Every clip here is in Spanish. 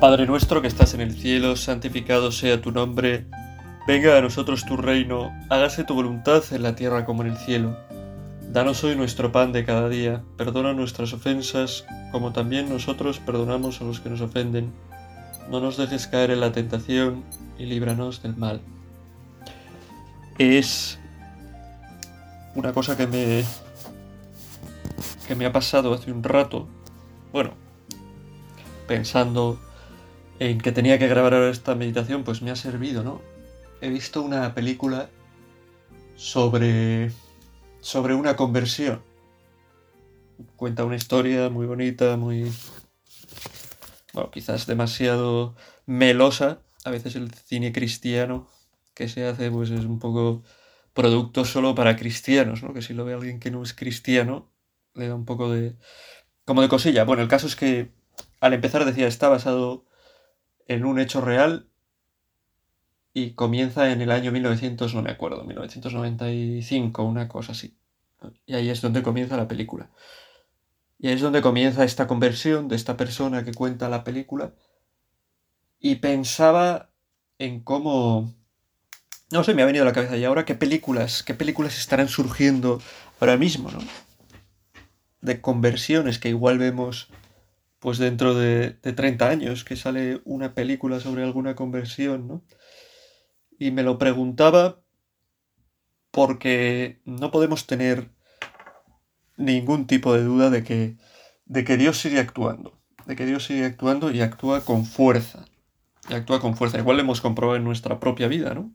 Padre nuestro que estás en el cielo, santificado sea tu nombre, venga a nosotros tu reino, hágase tu voluntad en la tierra como en el cielo. Danos hoy nuestro pan de cada día, perdona nuestras ofensas, como también nosotros perdonamos a los que nos ofenden. No nos dejes caer en la tentación y líbranos del mal. Es una cosa que me que me ha pasado hace un rato. Bueno, pensando en que tenía que grabar ahora esta meditación, pues me ha servido, ¿no? He visto una película sobre sobre una conversión. Cuenta una historia muy bonita, muy bueno, quizás demasiado melosa. A veces el cine cristiano que se hace pues es un poco producto solo para cristianos, ¿no? Que si lo ve alguien que no es cristiano, le da un poco de como de cosilla. Bueno, el caso es que al empezar decía está basado en un hecho real y comienza en el año 1900, no me acuerdo, 1995, una cosa así. Y ahí es donde comienza la película. Y ahí es donde comienza esta conversión de esta persona que cuenta la película. Y pensaba en cómo... No sé, me ha venido a la cabeza y ahora qué películas, qué películas estarán surgiendo ahora mismo, ¿no? De conversiones que igual vemos pues dentro de, de 30 años que sale una película sobre alguna conversión, ¿no? Y me lo preguntaba porque no podemos tener ningún tipo de duda de que, de que Dios sigue actuando, de que Dios sigue actuando y actúa con fuerza, y actúa con fuerza. Igual lo hemos comprobado en nuestra propia vida, ¿no?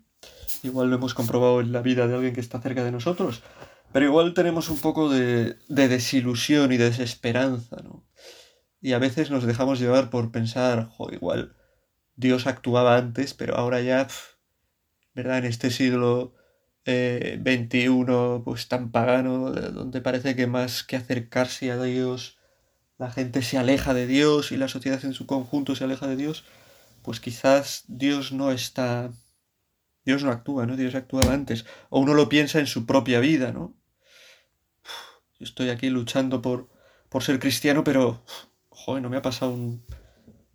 Igual lo hemos comprobado en la vida de alguien que está cerca de nosotros, pero igual tenemos un poco de, de desilusión y de desesperanza, ¿no? Y a veces nos dejamos llevar por pensar, jo, igual Dios actuaba antes, pero ahora ya, ¿verdad? En este siglo eh, 21, pues tan pagano, donde parece que más que acercarse a Dios, la gente se aleja de Dios y la sociedad en su conjunto se aleja de Dios, pues quizás Dios no está... Dios no actúa, ¿no? Dios actuaba antes. O uno lo piensa en su propia vida, ¿no? Yo estoy aquí luchando por, por ser cristiano, pero joder, no me ha pasado un,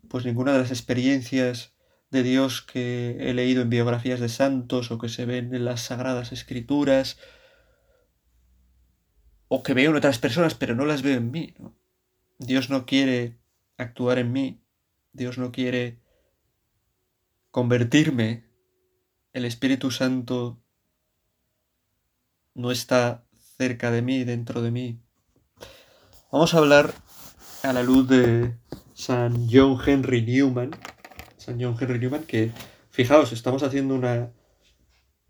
pues ninguna de las experiencias de Dios que he leído en biografías de santos o que se ven en las sagradas escrituras o que veo en otras personas pero no las veo en mí. Dios no quiere actuar en mí, Dios no quiere convertirme, el Espíritu Santo no está cerca de mí, dentro de mí. Vamos a hablar a la luz de San John Henry Newman, San John Henry Newman, que fijaos, estamos haciendo una,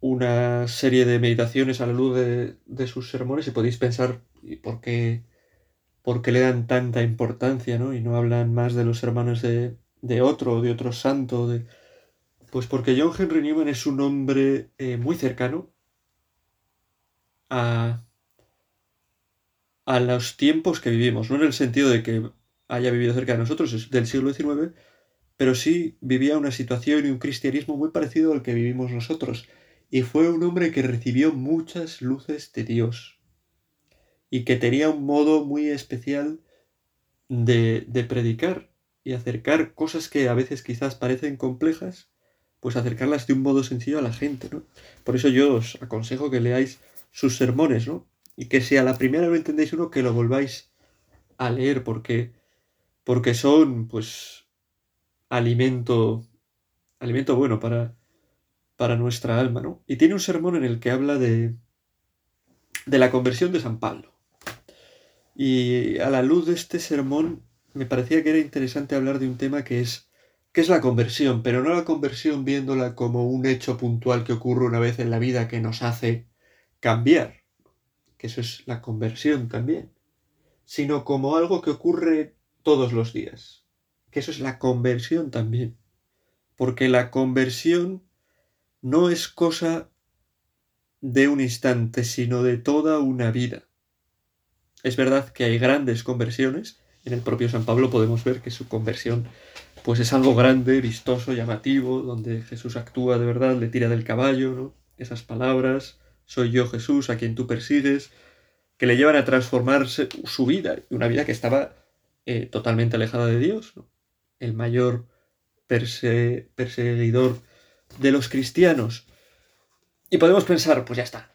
una serie de meditaciones a la luz de, de sus sermones y podéis pensar por qué, por qué le dan tanta importancia, ¿no? Y no hablan más de los hermanos de, de otro, de otro santo, de... Pues porque John Henry Newman es un hombre eh, muy cercano a, a los tiempos que vivimos, no en el sentido de que haya vivido cerca de nosotros, es del siglo XIX, pero sí vivía una situación y un cristianismo muy parecido al que vivimos nosotros, y fue un hombre que recibió muchas luces de Dios, y que tenía un modo muy especial de, de predicar y acercar cosas que a veces quizás parecen complejas, pues acercarlas de un modo sencillo a la gente, ¿no? Por eso yo os aconsejo que leáis sus sermones, ¿no? Y que si a la primera no entendéis uno, que lo volváis a leer, porque, porque son, pues, alimento, alimento bueno para, para nuestra alma, ¿no? Y tiene un sermón en el que habla de, de la conversión de San Pablo. Y a la luz de este sermón me parecía que era interesante hablar de un tema que es, que es la conversión, pero no la conversión viéndola como un hecho puntual que ocurre una vez en la vida que nos hace cambiar, que eso es la conversión también, sino como algo que ocurre todos los días, que eso es la conversión también, porque la conversión no es cosa de un instante, sino de toda una vida. Es verdad que hay grandes conversiones, en el propio San Pablo podemos ver que su conversión pues es algo grande, vistoso, llamativo, donde Jesús actúa de verdad, le tira del caballo, ¿no? Esas palabras, soy yo Jesús a quien tú persigues, que le llevan a transformarse su vida, una vida que estaba eh, totalmente alejada de Dios. ¿no? El mayor perseguidor de los cristianos. Y podemos pensar, pues ya está,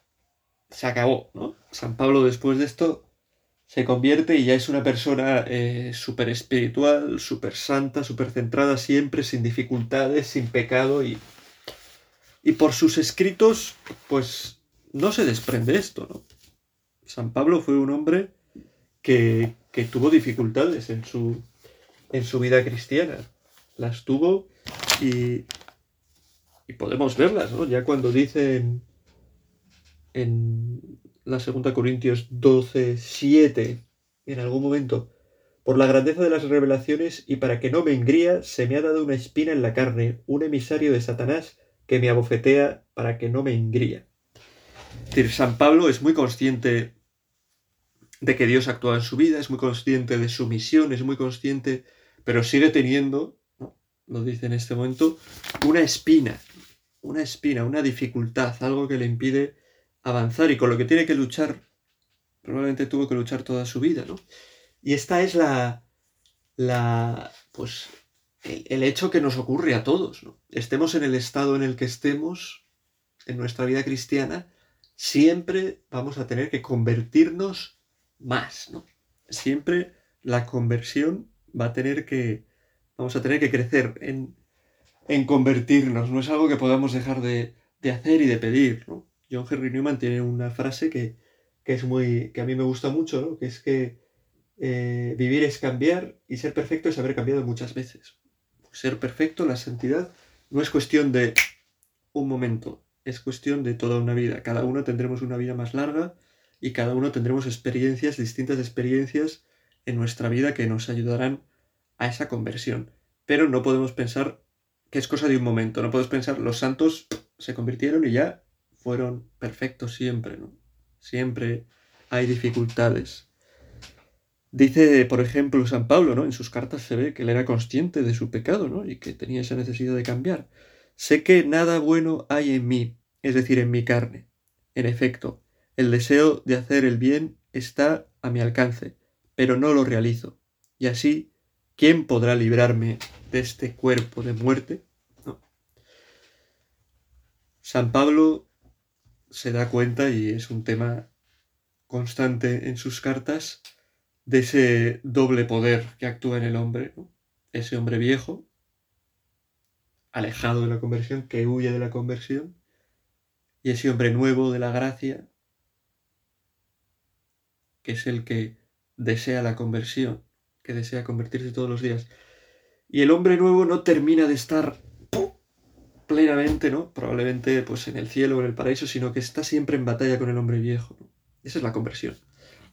se acabó, ¿no? San Pablo después de esto se convierte y ya es una persona eh, súper espiritual, súper santa, súper centrada siempre, sin dificultades, sin pecado y, y por sus escritos, pues no se desprende esto, ¿no? San Pablo fue un hombre que, que tuvo dificultades en su, en su vida cristiana. Las tuvo y, y podemos verlas, ¿no? Ya cuando dicen en la segunda Corintios 12, 7, en algún momento, por la grandeza de las revelaciones y para que no me engría, se me ha dado una espina en la carne, un emisario de Satanás que me abofetea para que no me engría. San Pablo es muy consciente de que Dios actúa en su vida, es muy consciente de su misión, es muy consciente, pero sigue teniendo, lo dice en este momento, una espina, una espina, una dificultad, algo que le impide avanzar y con lo que tiene que luchar, probablemente tuvo que luchar toda su vida, ¿no? Y esta es la, la, pues, el, hecho que nos ocurre a todos, ¿no? Estemos en el estado en el que estemos, en nuestra vida cristiana, siempre vamos a tener que convertirnos más, ¿no? Siempre la conversión va a tener que, vamos a tener que crecer en, en convertirnos, no es algo que podamos dejar de, de hacer y de pedir, ¿no? John Henry Newman tiene una frase que, es muy. que a mí me gusta mucho, ¿no? Que es que eh, vivir es cambiar y ser perfecto es haber cambiado muchas veces. Ser perfecto, la santidad, no es cuestión de un momento, es cuestión de toda una vida. Cada uno tendremos una vida más larga y cada uno tendremos experiencias, distintas experiencias en nuestra vida que nos ayudarán a esa conversión. Pero no podemos pensar que es cosa de un momento, no podemos pensar los santos se convirtieron y ya fueron perfectos siempre, ¿no? Siempre hay dificultades. Dice, por ejemplo, San Pablo, ¿no? En sus cartas se ve que él era consciente de su pecado, ¿no? Y que tenía esa necesidad de cambiar. Sé que nada bueno hay en mí, es decir, en mi carne. En efecto, el deseo de hacer el bien está a mi alcance, pero no lo realizo. Y así, ¿quién podrá librarme de este cuerpo de muerte? San Pablo se da cuenta, y es un tema constante en sus cartas, de ese doble poder que actúa en el hombre, ese hombre viejo, alejado de la conversión, que huye de la conversión, y ese hombre nuevo de la gracia, que es el que desea la conversión, que desea convertirse todos los días. Y el hombre nuevo no termina de estar plenamente, ¿no? Probablemente pues en el cielo o en el paraíso, sino que está siempre en batalla con el hombre viejo. Esa es la conversión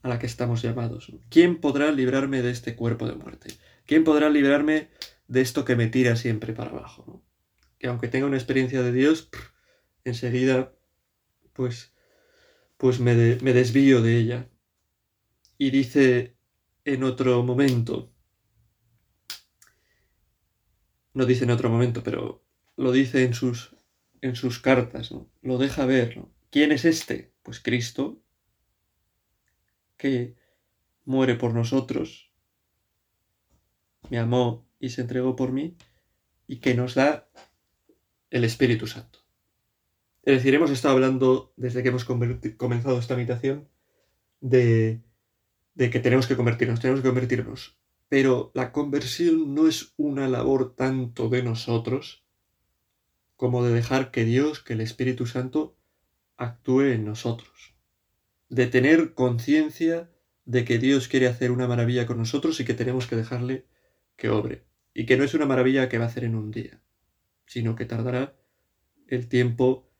a la que estamos llamados. ¿Quién podrá librarme de este cuerpo de muerte? ¿Quién podrá librarme de esto que me tira siempre para abajo? Que aunque tenga una experiencia de Dios, enseguida pues, pues me, me desvío de ella. Y dice en otro momento, no dice en otro momento, pero lo dice en sus, en sus cartas, ¿no? Lo deja ver, ¿Quién es este? Pues Cristo, que muere por nosotros, me amó y se entregó por mí, y que nos da el Espíritu Santo. Es decir, hemos estado hablando desde que hemos comenzado esta meditación de, de que tenemos que convertirnos, tenemos que convertirnos. Pero la conversión no es una labor tanto de nosotros, como de dejar que Dios, que el Espíritu Santo, actúe en nosotros. De tener conciencia de que Dios quiere hacer una maravilla con nosotros y que tenemos que dejarle que obre. Y que no es una maravilla que va a hacer en un día, sino que tardará el tiempo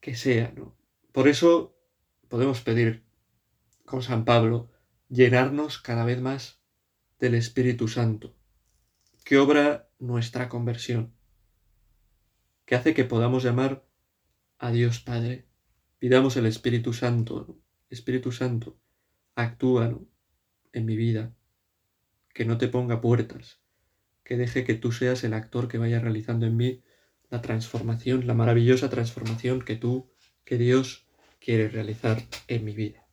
que sea, ¿no? Por eso podemos pedir con San Pablo llenarnos cada vez más del Espíritu Santo, que obra nuestra conversión que hace que podamos llamar a Dios Padre. Pidamos el Espíritu Santo. Espíritu Santo, actúa en mi vida. Que no te ponga puertas. Que deje que tú seas el actor que vaya realizando en mí la transformación, la maravillosa transformación que tú, que Dios quiere realizar en mi vida.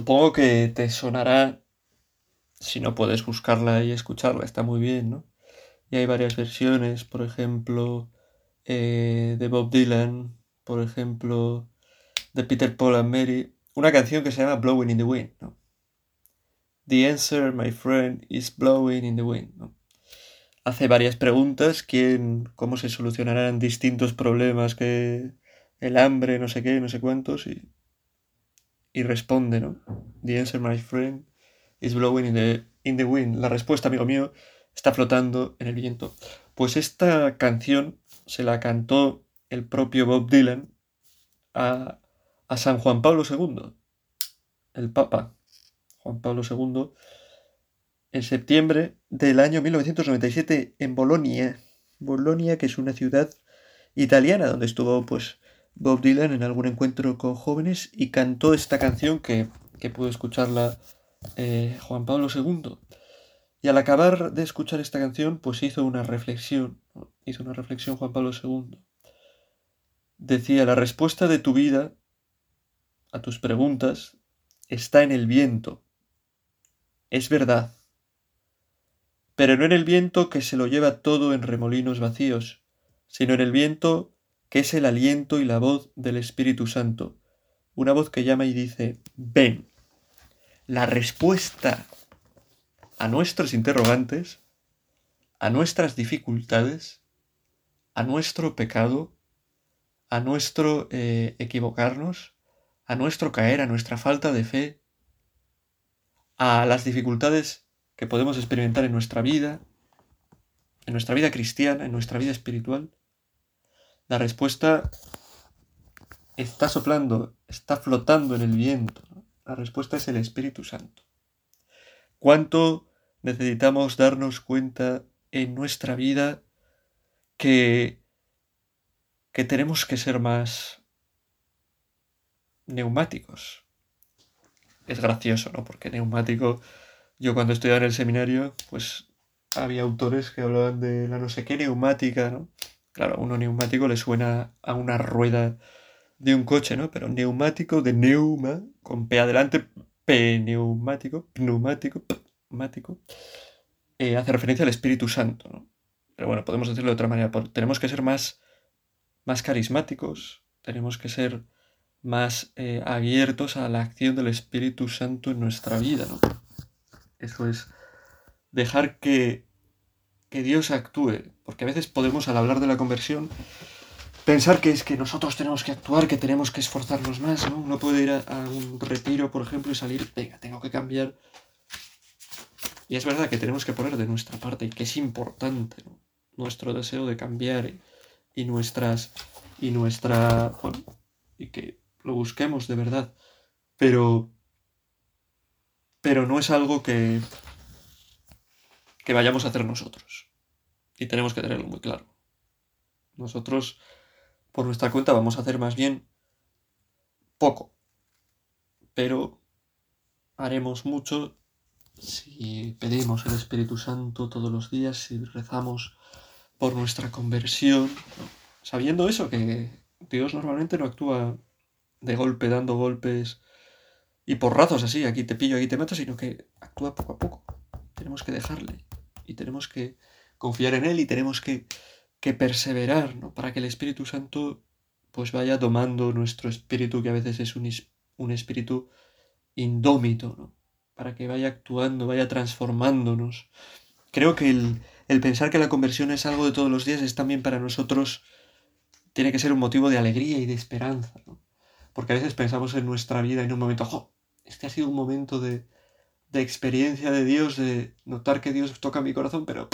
Supongo que te sonará, si no puedes buscarla y escucharla, está muy bien, ¿no? Y hay varias versiones, por ejemplo, eh, de Bob Dylan, por ejemplo, de Peter Paul and Mary, una canción que se llama Blowing in the Wind, ¿no? The answer, my friend, is blowing in the wind, ¿no? Hace varias preguntas, quién, cómo se solucionarán distintos problemas que el hambre, no sé qué, no sé cuántos, y, y responde, ¿no? The answer, my friend, is blowing in the, in the wind. La respuesta, amigo mío, está flotando en el viento. Pues esta canción se la cantó el propio Bob Dylan a, a San Juan Pablo II, el Papa Juan Pablo II, en septiembre del año 1997 en Bolonia. Bolonia, que es una ciudad italiana donde estuvo pues Bob Dylan en algún encuentro con jóvenes y cantó esta canción que, que pudo escucharla eh, Juan Pablo II. Y al acabar de escuchar esta canción, pues hizo una reflexión, hizo una reflexión Juan Pablo II. Decía, la respuesta de tu vida a tus preguntas está en el viento. Es verdad. Pero no en el viento que se lo lleva todo en remolinos vacíos, sino en el viento que es el aliento y la voz del Espíritu Santo, una voz que llama y dice, ven. La respuesta a nuestros interrogantes, a nuestras dificultades, a nuestro pecado, a nuestro eh, equivocarnos, a nuestro caer, a nuestra falta de fe, a las dificultades que podemos experimentar en nuestra vida, en nuestra vida cristiana, en nuestra vida espiritual, la respuesta está soplando, está flotando en el viento. La respuesta es el Espíritu Santo. ¿Cuánto necesitamos darnos cuenta en nuestra vida que, que tenemos que ser más neumáticos. Es gracioso, ¿no? Porque neumático, yo cuando estudiaba en el seminario, pues había autores que hablaban de la no sé qué neumática, ¿no? Claro, uno neumático le suena a una rueda de un coche, ¿no? Pero neumático de neuma, con P adelante, P neumático, pneumático, pneumático, eh, hace referencia al Espíritu Santo, ¿no? Pero bueno, podemos decirlo de otra manera. Tenemos que ser más, más carismáticos, tenemos que ser más eh, abiertos a la acción del Espíritu Santo en nuestra vida, ¿no? Eso es dejar que, que Dios actúe, porque a veces podemos al hablar de la conversión pensar que es que nosotros tenemos que actuar, que tenemos que esforzarnos más, ¿no? Uno puede ir a, un retiro, por ejemplo, y salir, venga, tengo que cambiar y es verdad que tenemos que poner de nuestra parte y que es importante nuestro deseo de cambiar y, nuestras y nuestra bueno, y que lo busquemos de verdad. Pero pero no es algo que que vayamos a hacer nosotros. Y tenemos que tenerlo muy claro. Nosotros por nuestra cuenta vamos a hacer más bien poco. Pero haremos mucho si pedimos el Espíritu Santo todos los días, si rezamos por nuestra conversión, sabiendo eso, que Dios normalmente no actúa de golpe, dando golpes y porrazos así, aquí te pillo, aquí te mato, sino que actúa poco a poco. Tenemos que dejarle y tenemos que confiar en Él y tenemos que, que perseverar, ¿no? Para que el Espíritu Santo pues vaya domando nuestro espíritu, que a veces es un, un espíritu indómito, ¿no? para que vaya actuando, vaya transformándonos. Creo que el, pensar que la conversión es algo de todos los días es también para nosotros, tiene que ser un motivo de alegría y de esperanza, Porque a veces pensamos en nuestra vida en un momento, ¡jo! Este ha sido un momento de, de experiencia de Dios, de notar que Dios toca mi corazón, pero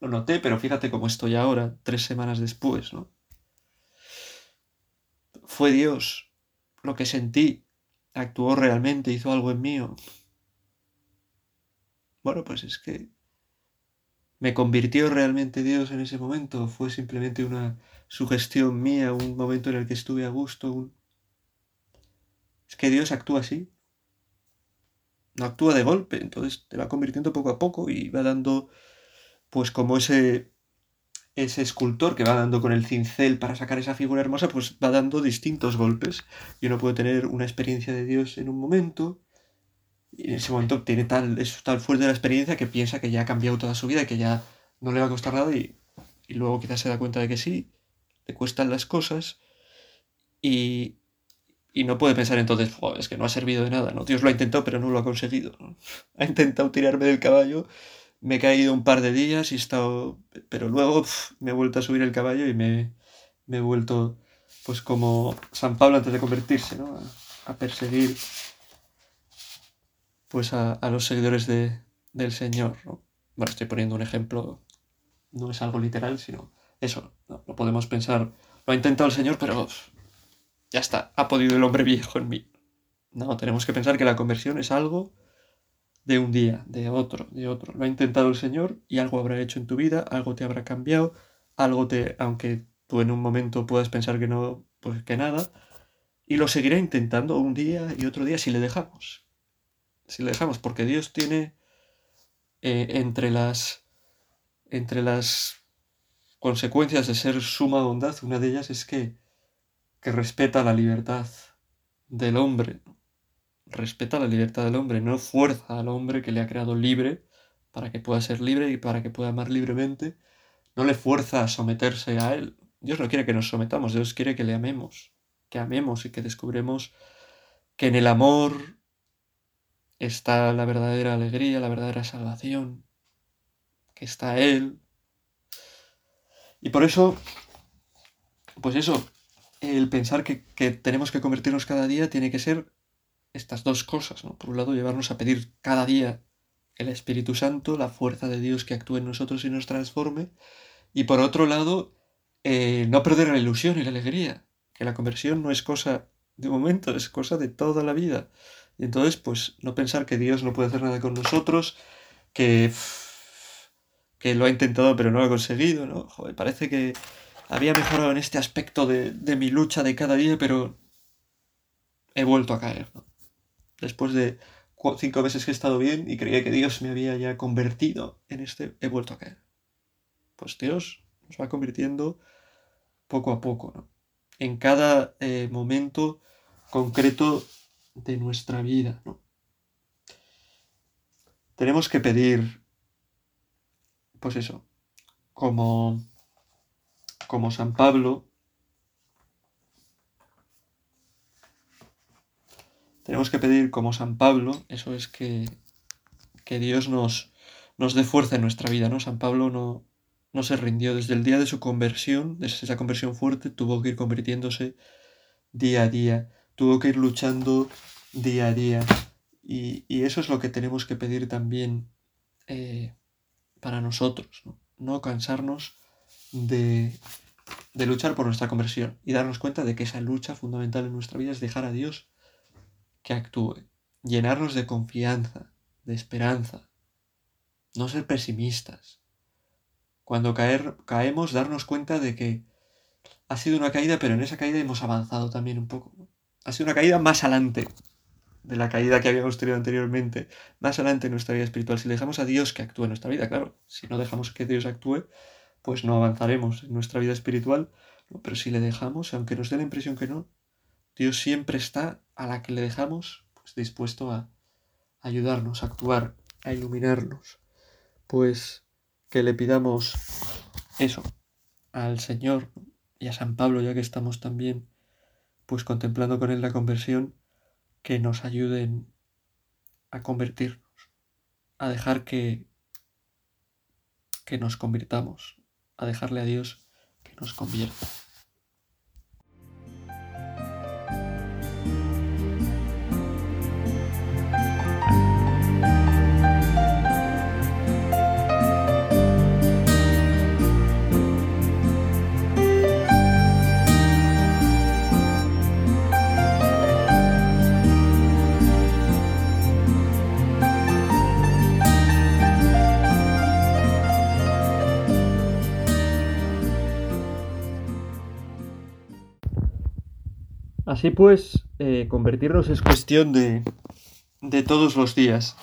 lo noté, pero fíjate cómo estoy ahora, tres semanas después, ¿no? Fue Dios lo que sentí actuó realmente, hizo algo en mí. Bueno, pues es que me convirtió realmente Dios en ese momento. Fue simplemente una sugestión mía, un momento en el que estuve a gusto. Es que Dios actúa así. No actúa de golpe, entonces te va convirtiendo poco a poco y va dando, pues como ese, ese escultor que va dando con el cincel para sacar esa figura hermosa, pues va dando distintos golpes. Y uno puede tener una experiencia de Dios en un momento, y en ese momento tiene tal, es tal fuerte la experiencia que piensa que ya ha cambiado toda su vida que ya no le va a costar nada y, y luego quizás se da cuenta de que sí, le cuestan las cosas y, y no puede pensar entonces, es que no ha servido de nada, ¿no? Dios lo ha intentado pero no lo ha conseguido. Ha intentado tirarme del caballo, me he caído un par de días y he estado... Pero luego me he vuelto a subir el caballo y me, me, he vuelto, pues como San Pablo antes de convertirse, ¿no? A, perseguir pues a, a los seguidores de, del Señor, ¿no? Bueno, estoy poniendo un ejemplo, no es algo literal, sino eso, no, no podemos pensar, lo ha intentado el Señor, pero ya está, ha podido el hombre viejo en mí. No, tenemos que pensar que la conversión es algo de un día, de otro, de otro. Lo ha intentado el Señor y algo habrá hecho en tu vida, algo te habrá cambiado, algo te, aunque tú en un momento puedas pensar que no, pues que nada, y lo seguirá intentando un día y otro día si le dejamos. Si le dejamos, porque Dios tiene eh, entre las entre las consecuencias de ser suma bondad, una de ellas es que que respeta la libertad del hombre. Respeta la libertad del hombre, no fuerza al hombre que le ha creado libre para que pueda ser libre y para que pueda amar libremente. No le fuerza a someterse a él. Dios no quiere que nos sometamos, Dios quiere que le amemos, que amemos y que descubremos que en el amor está la verdadera alegría, la verdadera salvación, que está Él. Y por eso, pues eso, el pensar que, tenemos que convertirnos cada día tiene que ser estas dos cosas, ¿no? Por un lado, llevarnos a pedir cada día el Espíritu Santo, la fuerza de Dios que actúe en nosotros y nos transforme, y por otro lado, eh, no perder la ilusión y la alegría, que la conversión no es cosa de momento, es cosa de toda la vida. Y entonces, pues, no pensar que Dios no puede hacer nada con nosotros, que, que lo ha intentado pero no lo ha conseguido, ¿no? Joder, parece que, había mejorado en este aspecto de, mi lucha de cada día, pero he vuelto a caer. Después de cinco meses que he estado bien y creía que Dios me había ya convertido en este, he vuelto a caer. Pues Dios nos va convirtiendo poco a poco, ¿no? En cada eh, momento concreto de nuestra vida, ¿no? Tenemos que pedir, pues eso, como como San Pablo, tenemos que pedir como San Pablo, eso es que, que Dios nos, nos dé fuerza en nuestra vida, ¿no? San Pablo no, no se rindió desde el día de su conversión, desde esa conversión fuerte, tuvo que ir convirtiéndose día a día, tuvo que ir luchando día a día. Y, eso es lo que tenemos que pedir también eh, para nosotros, ¿no? no cansarnos de, luchar por nuestra conversión y darnos cuenta de que esa lucha fundamental en nuestra vida es dejar a Dios que actúe, llenarnos de confianza, de esperanza, no ser pesimistas. Cuando caer, caemos, darnos cuenta de que ha sido una caída, pero en esa caída hemos avanzado también un poco. Ha sido una caída más adelante de la caída que habíamos tenido anteriormente, más adelante en nuestra vida espiritual. Si dejamos a Dios que actúe en nuestra vida, claro, si no dejamos que Dios actúe, pues no avanzaremos en nuestra vida espiritual. Pero si le dejamos, aunque nos dé la impresión que no, Dios siempre está a la que le dejamos pues, dispuesto a ayudarnos, a actuar, a iluminarnos. Pues que le pidamos eso al Señor y a San Pablo, ya que estamos también pues contemplando con él la conversión, que nos ayuden a convertirnos, a dejar que, que nos convirtamos, a dejarle a Dios que nos convierta. Así pues, eh, convertirnos es cuestión de, de todos los días.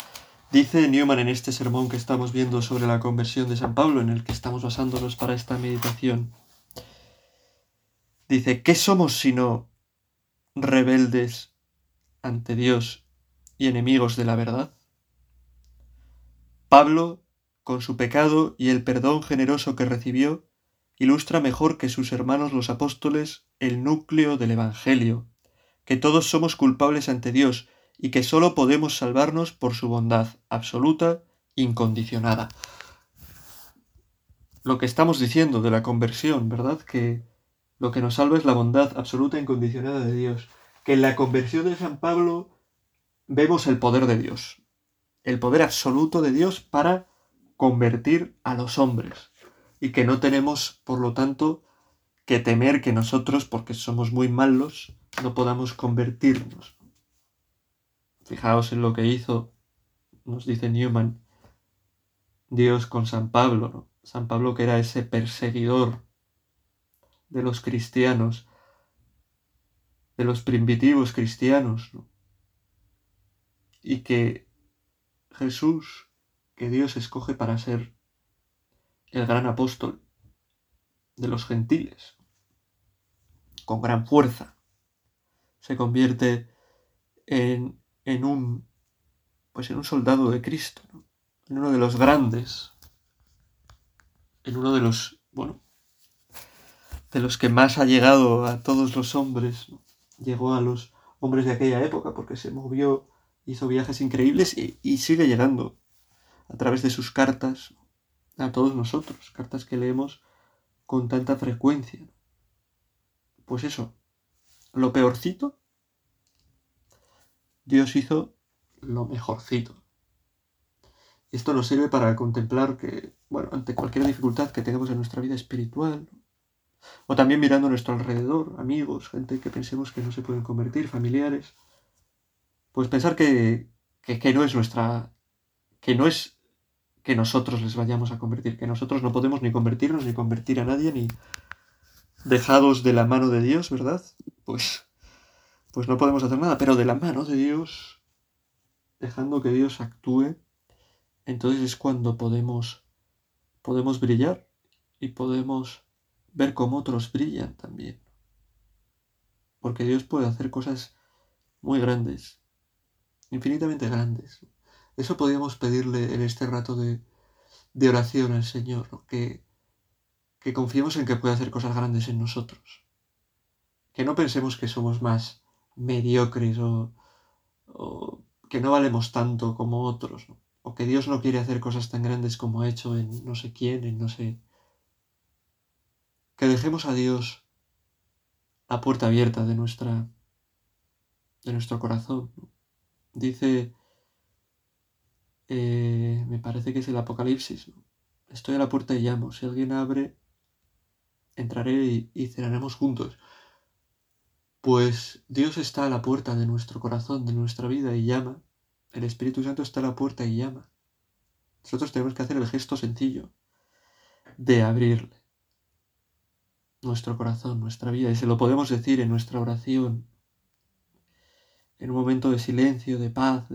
Dice Newman en este sermón que estamos viendo sobre la conversión de San Pablo, en el que estamos basándonos para esta meditación. Dice, ¿qué somos sino rebeldes ante Dios y enemigos de la verdad? Pablo, con su pecado y el perdón generoso que recibió, ilustra mejor que sus hermanos los apóstoles el núcleo del Evangelio, que todos somos culpables ante Dios y que sólo podemos salvarnos por su bondad absoluta, incondicionada. Lo que estamos diciendo de la conversión, ¿verdad? Que lo que nos salva es la bondad absoluta e incondicionada de Dios. Que en la conversión de San Pablo vemos el poder de Dios, el poder absoluto de Dios para convertir a los hombres. Y que no tenemos, por lo tanto, que temer que nosotros, porque somos muy malos, no podamos convertirnos. Fijaos en lo que hizo, nos dice Newman, Dios con San Pablo, ¿no? San Pablo que era ese perseguidor de los cristianos, de los primitivos cristianos, y que Jesús, que Dios escoge para ser el gran apóstol de los gentiles, con gran fuerza, se convierte en, en un pues en un soldado de Cristo, en uno de los grandes, en uno de los, bueno, de los que más ha llegado a todos los hombres, llegó a los hombres de aquella época porque se movió hizo viajes increíbles y, sigue llegando a través de sus cartas a todos nosotros, cartas que leemos con tanta frecuencia. Pues eso, lo peorcito, Dios hizo lo mejorcito. Esto nos sirve para contemplar que, bueno, ante cualquier dificultad que tengamos en nuestra vida espiritual, o también mirando a nuestro alrededor, amigos, gente que pensemos que no se pueden convertir, familiares, pues pensar que, que, no es nuestra, que no es que nosotros les vayamos a convertir, que nosotros no podemos ni convertirnos, ni convertir a nadie, ni dejados de la mano de Dios, ¿verdad? Pues, pues no podemos hacer nada, pero de la mano de Dios, dejando que Dios actúe, entonces es cuando podemos, podemos brillar y podemos ver cómo otros brillan también. Porque Dios puede hacer cosas muy grandes infinitamente grandes. Eso podríamos pedirle en este rato de, oración al Señor, que, que confiemos en que puede hacer cosas grandes en nosotros. Que no pensemos que somos más mediocres o, o que no valemos tanto como otros, o que Dios no quiere hacer cosas tan grandes como ha hecho en no sé quién, en no sé. Que dejemos a Dios la puerta abierta de nuestra de nuestro corazón. Dice, eh, me parece que es el Apocalipsis, estoy a la puerta y llamo, si alguien abre, entraré y, y cenaremos juntos. Pues Dios está a la puerta de nuestro corazón, de nuestra vida y llama. El Espíritu Santo está a la puerta y llama. Nosotros tenemos que hacer el gesto sencillo de abrirle nuestro corazón, nuestra vida, y se lo podemos decir en nuestra oración en un momento de silencio, de paz,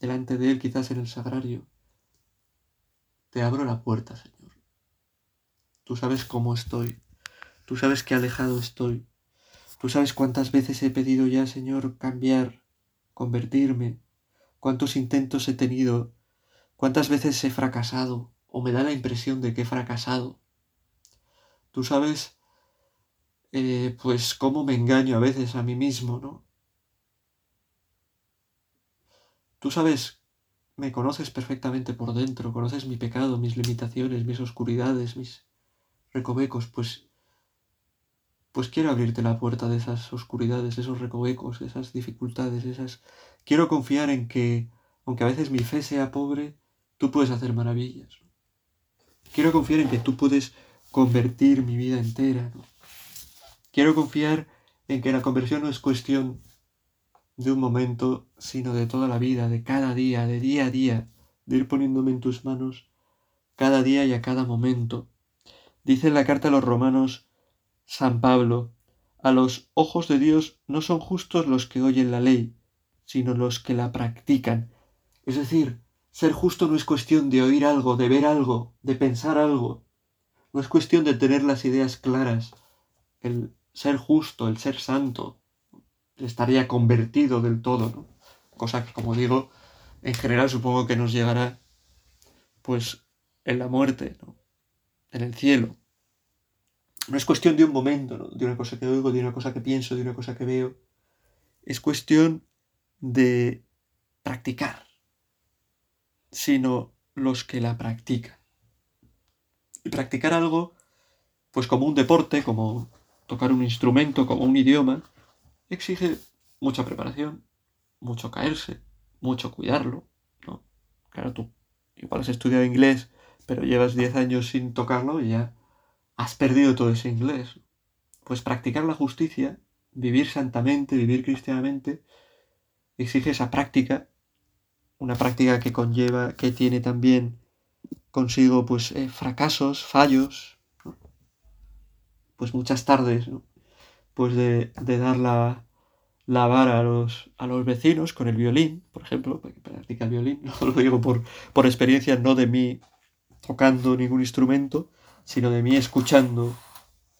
delante de Él, quizás en el sagrario. Te abro la puerta, Señor. Tú sabes cómo estoy. Tú sabes qué alejado estoy. Tú sabes cuántas veces he pedido ya, Señor, cambiar, convertirme. Cuántos intentos he tenido. Cuántas veces he fracasado o me da la impresión de que he fracasado. Tú sabes, eh, pues, cómo me engaño a veces a mí mismo, ¿no? Tú sabes, me conoces perfectamente por dentro, conoces mi pecado, mis limitaciones, mis oscuridades, mis recovecos, pues pues quiero abrirte la puerta de esas oscuridades, esos recovecos, esas dificultades, esas quiero confiar en que aunque a veces mi fe sea pobre, tú puedes hacer maravillas. Quiero confiar en que tú puedes convertir mi vida entera. Quiero confiar en que la conversión no es cuestión de un momento, sino de toda la vida, de cada día, de día a día, de ir poniéndome en tus manos cada día y a cada momento. Dice en la carta a los romanos San Pablo, a los ojos de Dios no son justos los que oyen la ley, sino los que la practican. Es decir, Ser justo no es cuestión de oír algo, de ver algo, de pensar algo. No es cuestión de tener las ideas claras. El ser justo, el ser santo, estaría convertido del todo, ¿no? Cosa que, como digo, en general supongo que nos llegará, pues, en la muerte. En el cielo. No es cuestión de un momento. De una cosa que oigo, de una cosa que pienso, de una cosa que veo. Es cuestión de practicar, sino los que la practican. Y practicar algo, pues como un deporte, como tocar un instrumento, como un idioma, exige mucha preparación, mucho caerse, mucho cuidarlo, ¿no? Claro, tú igual has estudiado inglés, pero llevas 10 años sin tocarlo y ya has perdido todo ese inglés. Pues practicar la justicia, vivir santamente, vivir cristianamente, exige esa práctica, una práctica que conlleva, que tiene también consigo pues eh, fracasos, fallos, pues muchas tardes, ¿no? Pues de, dar la, vara a los, a los vecinos con el violín, por ejemplo, que practica el violín, no lo digo por, por experiencia, no de mí tocando ningún instrumento, sino de mí escuchando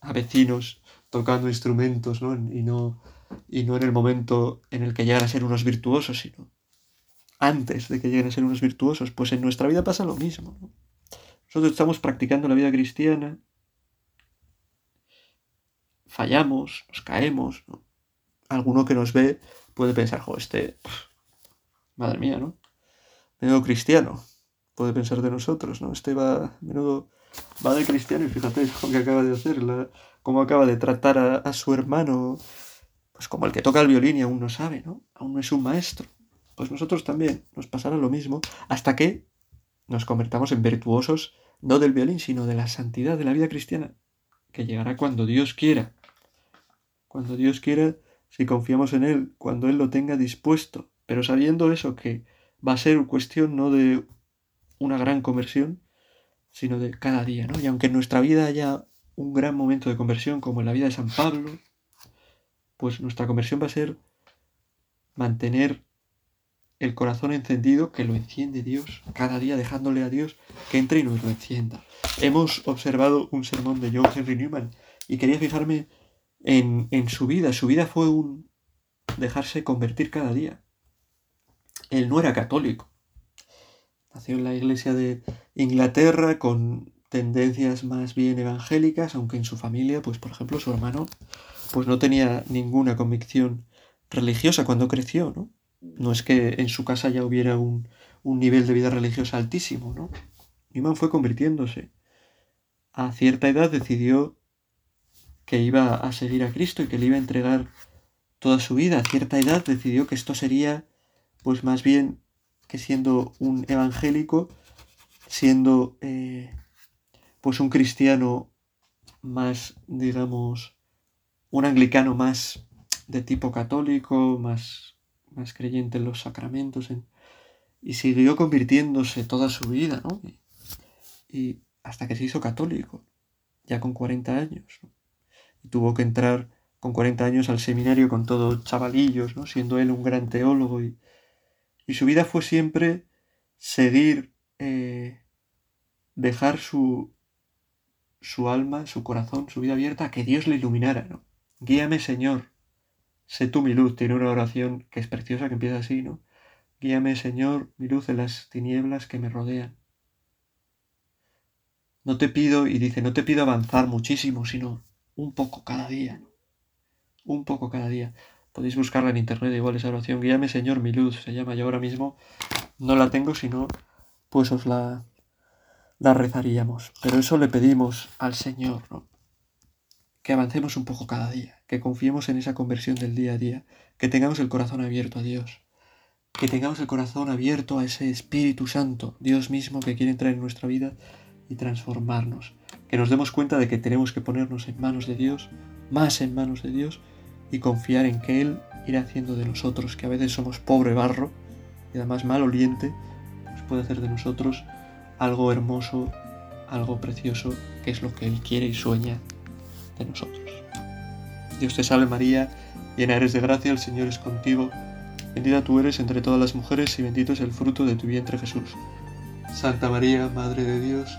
a vecinos tocando instrumentos, ¿no? Y no, y no en el momento en el que llegan a ser unos virtuosos, sino antes de que lleguen a ser unos virtuosos. Pues en nuestra vida pasa lo mismo. Nosotros estamos practicando la vida cristiana, fallamos, nos caemos, Alguno que nos ve puede pensar, jo, este, madre mía, ¿no? Menudo cristiano, puede pensar de nosotros, ¿no? Este va, menudo, va de cristiano y fíjate lo que acaba de hacer, cómo acaba de tratar a, a su hermano, pues como el que toca el violín y aún no sabe, ¿no? Aún no es un maestro. Pues nosotros también nos pasará lo mismo hasta que nos convertamos en virtuosos no del violín, sino de la santidad de la vida cristiana, que llegará cuando Dios quiera cuando Dios quiera, si confiamos en Él, cuando Él lo tenga dispuesto, pero sabiendo eso que va a ser cuestión no de una gran conversión, sino de cada día, ¿no? Y aunque en nuestra vida haya un gran momento de conversión, como en la vida de San Pablo, pues nuestra conversión va a ser mantener el corazón encendido, que lo enciende Dios, cada día dejándole a Dios que entre y nos lo encienda. Hemos observado un sermón de John Henry Newman y quería fijarme en, su vida. Su vida fue un dejarse convertir cada día. Él no era católico. Nació en la iglesia de Inglaterra con tendencias más bien evangélicas, aunque en su familia, pues por ejemplo, su hermano, pues no tenía ninguna convicción religiosa cuando creció, ¿no? No es que en su casa ya hubiera un, un nivel de vida religiosa altísimo, ¿no? Newman fue convirtiéndose. A cierta edad decidió que iba a seguir a Cristo y que le iba a entregar toda su vida. A cierta edad decidió que esto sería, pues más bien que siendo un evangélico, siendo eh, pues un cristiano más, digamos, un anglicano más de tipo católico, más, más creyente en los sacramentos, y siguió convirtiéndose toda su vida, ¿no? Y, hasta que se hizo católico, ya con 40 años. ¿no? Y tuvo que entrar con 40 años al seminario con todos chavalillos, ¿no? siendo él un gran teólogo y, y su vida fue siempre seguir, eh, dejar su, su alma, su corazón, su vida abierta a que Dios le iluminara. ¿no? Guíame Señor, sé tú mi luz, tiene una oración que es preciosa que empieza así, ¿no? Guíame Señor, mi luz en las tinieblas que me rodean. No te pido, y dice, no te pido avanzar muchísimo, sino un poco cada día. Un poco cada día. Podéis buscarla en internet, igual esa oración. Guíame, Señor, mi luz. Se llama. Yo ahora mismo no la tengo, sino pues os la, la rezaríamos. Pero eso le pedimos al Señor, ¿no? Que avancemos un poco cada día, que confiemos en esa conversión del día a día, que tengamos el corazón abierto a Dios, que tengamos el corazón abierto a ese Espíritu Santo, Dios mismo que quiere entrar en nuestra vida y transformarnos que nos demos cuenta de que tenemos que ponernos en manos de Dios, más en manos de Dios, y confiar en que Él irá haciendo de nosotros, que a veces somos pobre barro y además mal oliente, pues puede hacer de nosotros algo hermoso, algo precioso, que es lo que Él quiere y sueña de nosotros. Dios te salve María, llena eres de gracia, el Señor es contigo, Bendita tú eres entre todas las mujeres y bendito es el fruto de tu vientre Jesús. Santa María, Madre de Dios,